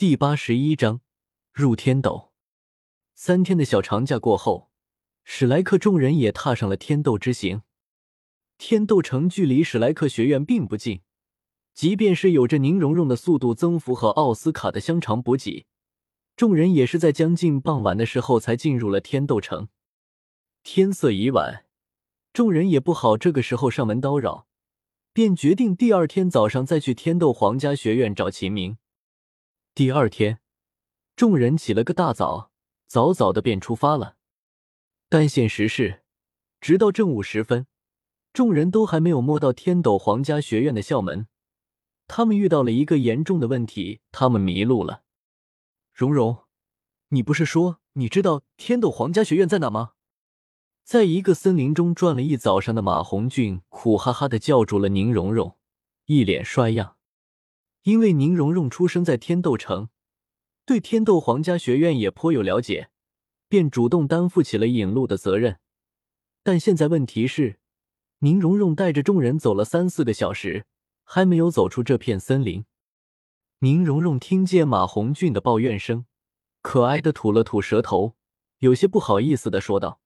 第八十一章入天斗。三天的小长假过后，史莱克众人也踏上了天斗之行。天斗城距离史莱克学院并不近，即便是有着宁荣荣的速度增幅和奥斯卡的香肠补给，众人也是在将近傍晚的时候才进入了天斗城。天色已晚，众人也不好这个时候上门叨扰，便决定第二天早上再去天斗皇家学院找秦明。第二天，众人起了个大早，早早的便出发了。但现实是，直到正午时分，众人都还没有摸到天斗皇家学院的校门。他们遇到了一个严重的问题，他们迷路了。蓉蓉，你不是说你知道天斗皇家学院在哪吗？在一个森林中转了一早上的马红俊苦哈哈的叫住了宁荣荣，一脸衰样。因为宁荣荣出生在天斗城，对天斗皇家学院也颇有了解，便主动担负起了引路的责任。但现在问题是，宁荣荣带着众人走了三四个小时，还没有走出这片森林。宁荣荣听见马红俊的抱怨声，可爱的吐了吐舌头，有些不好意思的说道：“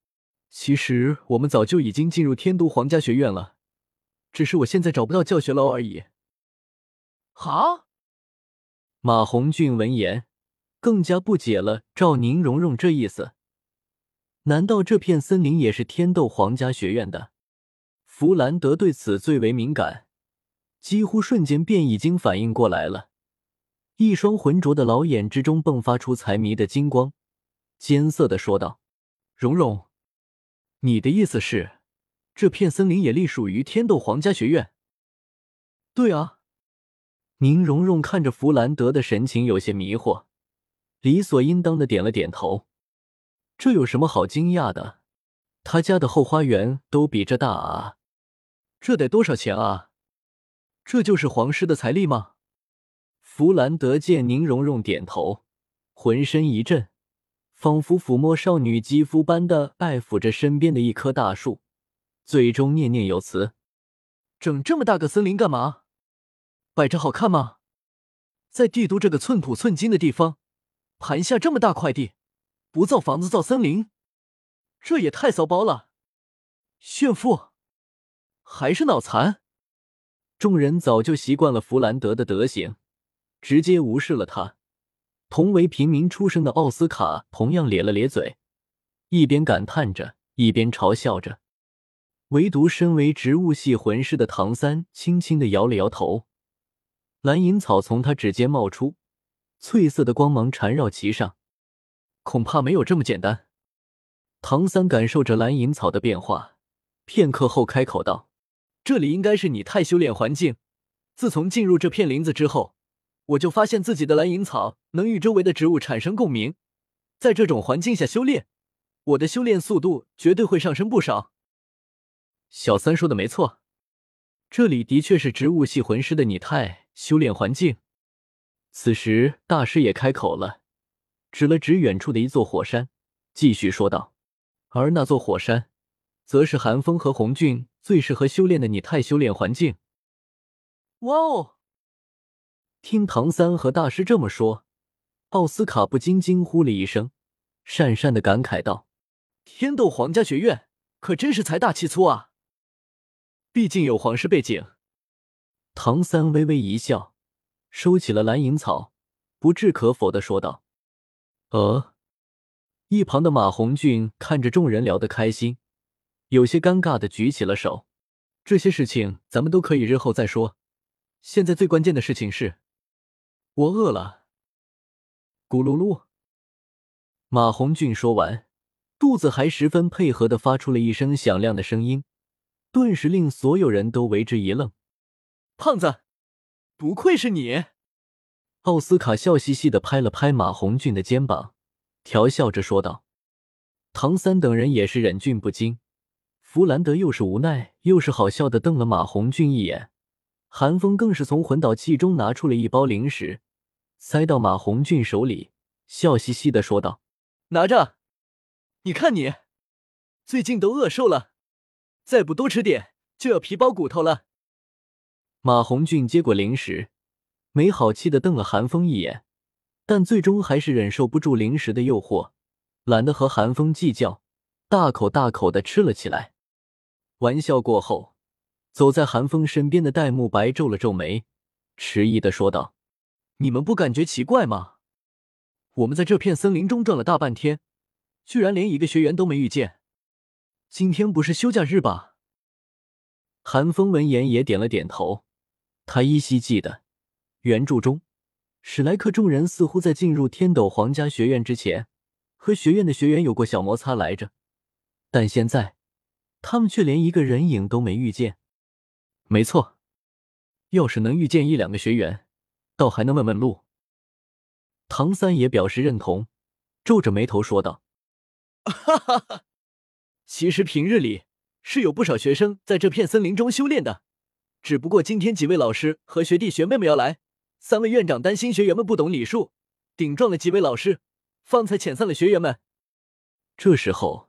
其实我们早就已经进入天都皇家学院了，只是我现在找不到教学楼而已。”好，马红俊闻言更加不解了。照宁荣荣这意思，难道这片森林也是天斗皇家学院的？弗兰德对此最为敏感，几乎瞬间便已经反应过来了，一双浑浊的老眼之中迸发出财迷的金光，艰涩的说道：“荣荣，你的意思是，这片森林也隶属于天斗皇家学院？”“对啊。”宁荣荣看着弗兰德的神情有些迷惑，理所应当的点了点头。这有什么好惊讶的？他家的后花园都比这大啊！这得多少钱啊？这就是皇室的财力吗？弗兰德见宁荣荣点头，浑身一震，仿佛抚摸少女肌肤般的爱抚着身边的一棵大树，最终念念有词：“整这么大个森林干嘛？”摆着好看吗？在帝都这个寸土寸金的地方，盘下这么大块地，不造房子造森林，这也太骚包了！炫富还是脑残？众人早就习惯了弗兰德的德行，直接无视了他。同为平民出身的奥斯卡同样咧了咧嘴，一边感叹着，一边嘲笑着。唯独身为植物系魂师的唐三轻轻的摇了摇头。蓝银草从他指尖冒出，翠色的光芒缠绕其上，恐怕没有这么简单。唐三感受着蓝银草的变化，片刻后开口道：“这里应该是拟态修炼环境。自从进入这片林子之后，我就发现自己的蓝银草能与周围的植物产生共鸣，在这种环境下修炼，我的修炼速度绝对会上升不少。”小三说的没错，这里的确是植物系魂师的拟态。修炼环境。此时，大师也开口了，指了指远处的一座火山，继续说道：“而那座火山，则是寒风和红俊最适合修炼的拟态修炼环境。”哇哦！听唐三和大师这么说，奥斯卡不禁惊呼了一声，讪讪的感慨道：“天斗皇家学院可真是财大气粗啊！毕竟有皇室背景。”唐三微微一笑，收起了蓝银草，不置可否的说道：“呃。”一旁的马红俊看着众人聊得开心，有些尴尬的举起了手：“这些事情咱们都可以日后再说，现在最关键的事情是，我饿了。”咕噜噜。马红俊说完，肚子还十分配合的发出了一声响亮的声音，顿时令所有人都为之一愣。胖子，不愧是你！奥斯卡笑嘻嘻的拍了拍马红俊的肩膀，调笑着说道。唐三等人也是忍俊不禁，弗兰德又是无奈又是好笑的瞪了马红俊一眼，韩风更是从魂导器中拿出了一包零食，塞到马红俊手里，笑嘻嘻的说道：“拿着，你看你，最近都饿瘦了，再不多吃点就要皮包骨头了。”马红俊接过零食，没好气的瞪了韩风一眼，但最终还是忍受不住零食的诱惑，懒得和韩风计较，大口大口的吃了起来。玩笑过后，走在韩风身边的戴沐白皱了皱眉，迟疑的说道：“你们不感觉奇怪吗？我们在这片森林中转了大半天，居然连一个学员都没遇见。今天不是休假日吧？”韩风闻言也点了点头，他依稀记得原著中。史莱克众人似乎在进入天斗皇家学院之前，和学院的学员有过小摩擦来着，但现在他们却连一个人影都没遇见。没错，要是能遇见一两个学员，倒还能问问路。唐三也表示认同，皱着眉头说道：“哈哈哈，其实平日里是有不少学生在这片森林中修炼的，只不过今天几位老师和学弟学妹们要来。”三位院长担心学员们不懂礼数，顶撞了几位老师，方才遣散了学员们。这时候，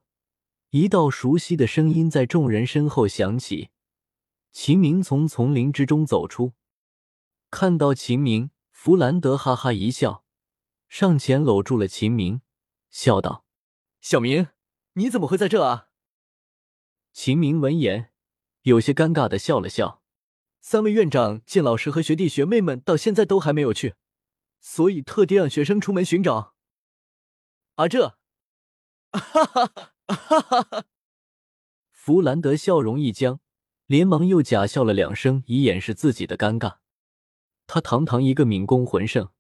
一道熟悉的声音在众人身后响起。秦明从丛林之中走出，看到秦明，弗兰德哈哈一笑，上前搂住了秦明，笑道：“小明，你怎么会在这啊？”秦明闻言，有些尴尬的笑了笑。三位院长见老师和学弟学妹们到现在都还没有去，所以特地让学生出门寻找。啊，这，哈哈哈哈哈！弗兰德笑容一僵，连忙又假笑了两声，以掩饰自己的尴尬。他堂堂一个敏攻魂圣，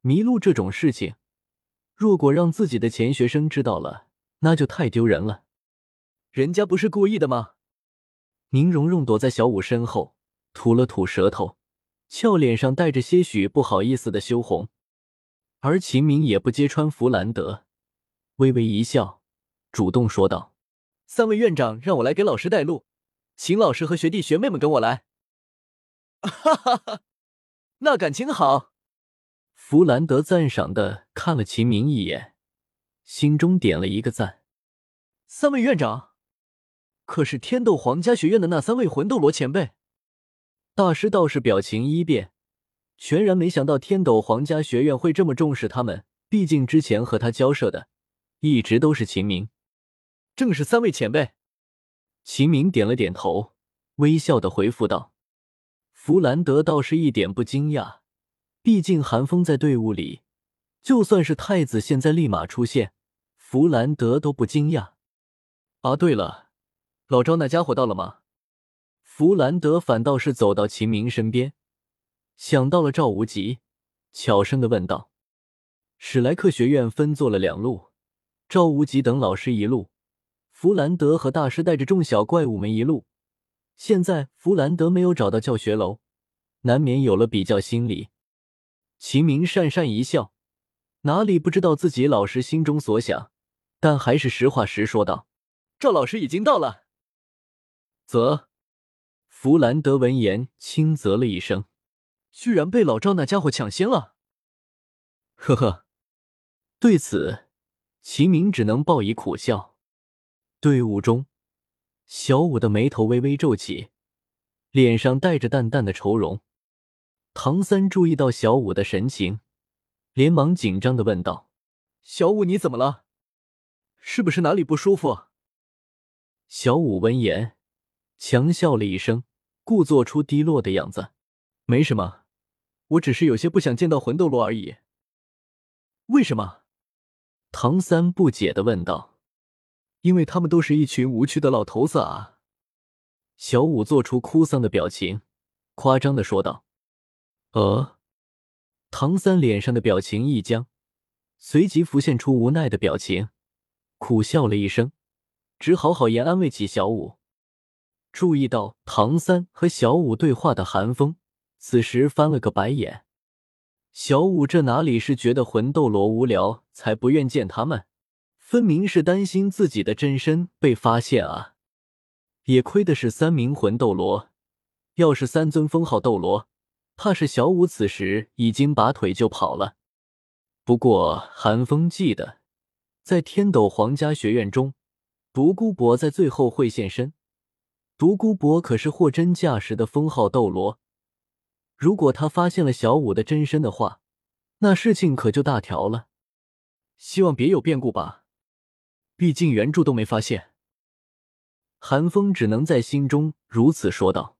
迷路这种事情，若果让自己的前学生知道了，那就太丢人了。人家不是故意的吗？宁荣荣躲在小五身后。吐了吐舌头，俏脸上带着些许不好意思的羞红，而秦明也不揭穿弗兰德，微微一笑，主动说道：“三位院长让我来给老师带路，请老师和学弟学妹们跟我来。”哈哈哈，那感情好。弗兰德赞赏的看了秦明一眼，心中点了一个赞。三位院长，可是天斗皇家学院的那三位魂斗罗前辈。大师倒是表情一变，全然没想到天斗皇家学院会这么重视他们。毕竟之前和他交涉的一直都是秦明，正是三位前辈。秦明点了点头，微笑的回复道：“弗兰德倒是一点不惊讶，毕竟寒风在队伍里，就算是太子现在立马出现，弗兰德都不惊讶。啊，对了，老赵那家伙到了吗？”弗兰德反倒是走到秦明身边，想到了赵无极，悄声的问道：“史莱克学院分做了两路，赵无极等老师一路，弗兰德和大师带着众小怪物们一路。现在弗兰德没有找到教学楼，难免有了比较心理。”秦明讪讪一笑，哪里不知道自己老师心中所想，但还是实话实说道：“赵老师已经到了。”则。弗兰德闻言轻啧了一声，居然被老赵那家伙抢先了。呵呵，对此，齐明只能报以苦笑。队伍中，小五的眉头微微皱起，脸上带着淡淡的愁容。唐三注意到小五的神情，连忙紧张的问道：“小五，你怎么了？是不是哪里不舒服？”小五闻言，强笑了一声。故做出低落的样子，没什么，我只是有些不想见到魂斗罗而已。为什么？唐三不解的问道。因为他们都是一群无趣的老头子啊！小五做出哭丧的表情，夸张的说道。呃，唐三脸上的表情一僵，随即浮现出无奈的表情，苦笑了一声，只好好言安慰起小五。注意到唐三和小五对话的韩风，此时翻了个白眼。小五这哪里是觉得魂斗罗无聊才不愿见他们，分明是担心自己的真身被发现啊！也亏的是三名魂斗罗，要是三尊封号斗罗，怕是小五此时已经拔腿就跑了。不过韩风记得，在天斗皇家学院中，独孤博在最后会现身。独孤博可是货真价实的封号斗罗，如果他发现了小舞的真身的话，那事情可就大条了。希望别有变故吧，毕竟原著都没发现。韩风只能在心中如此说道。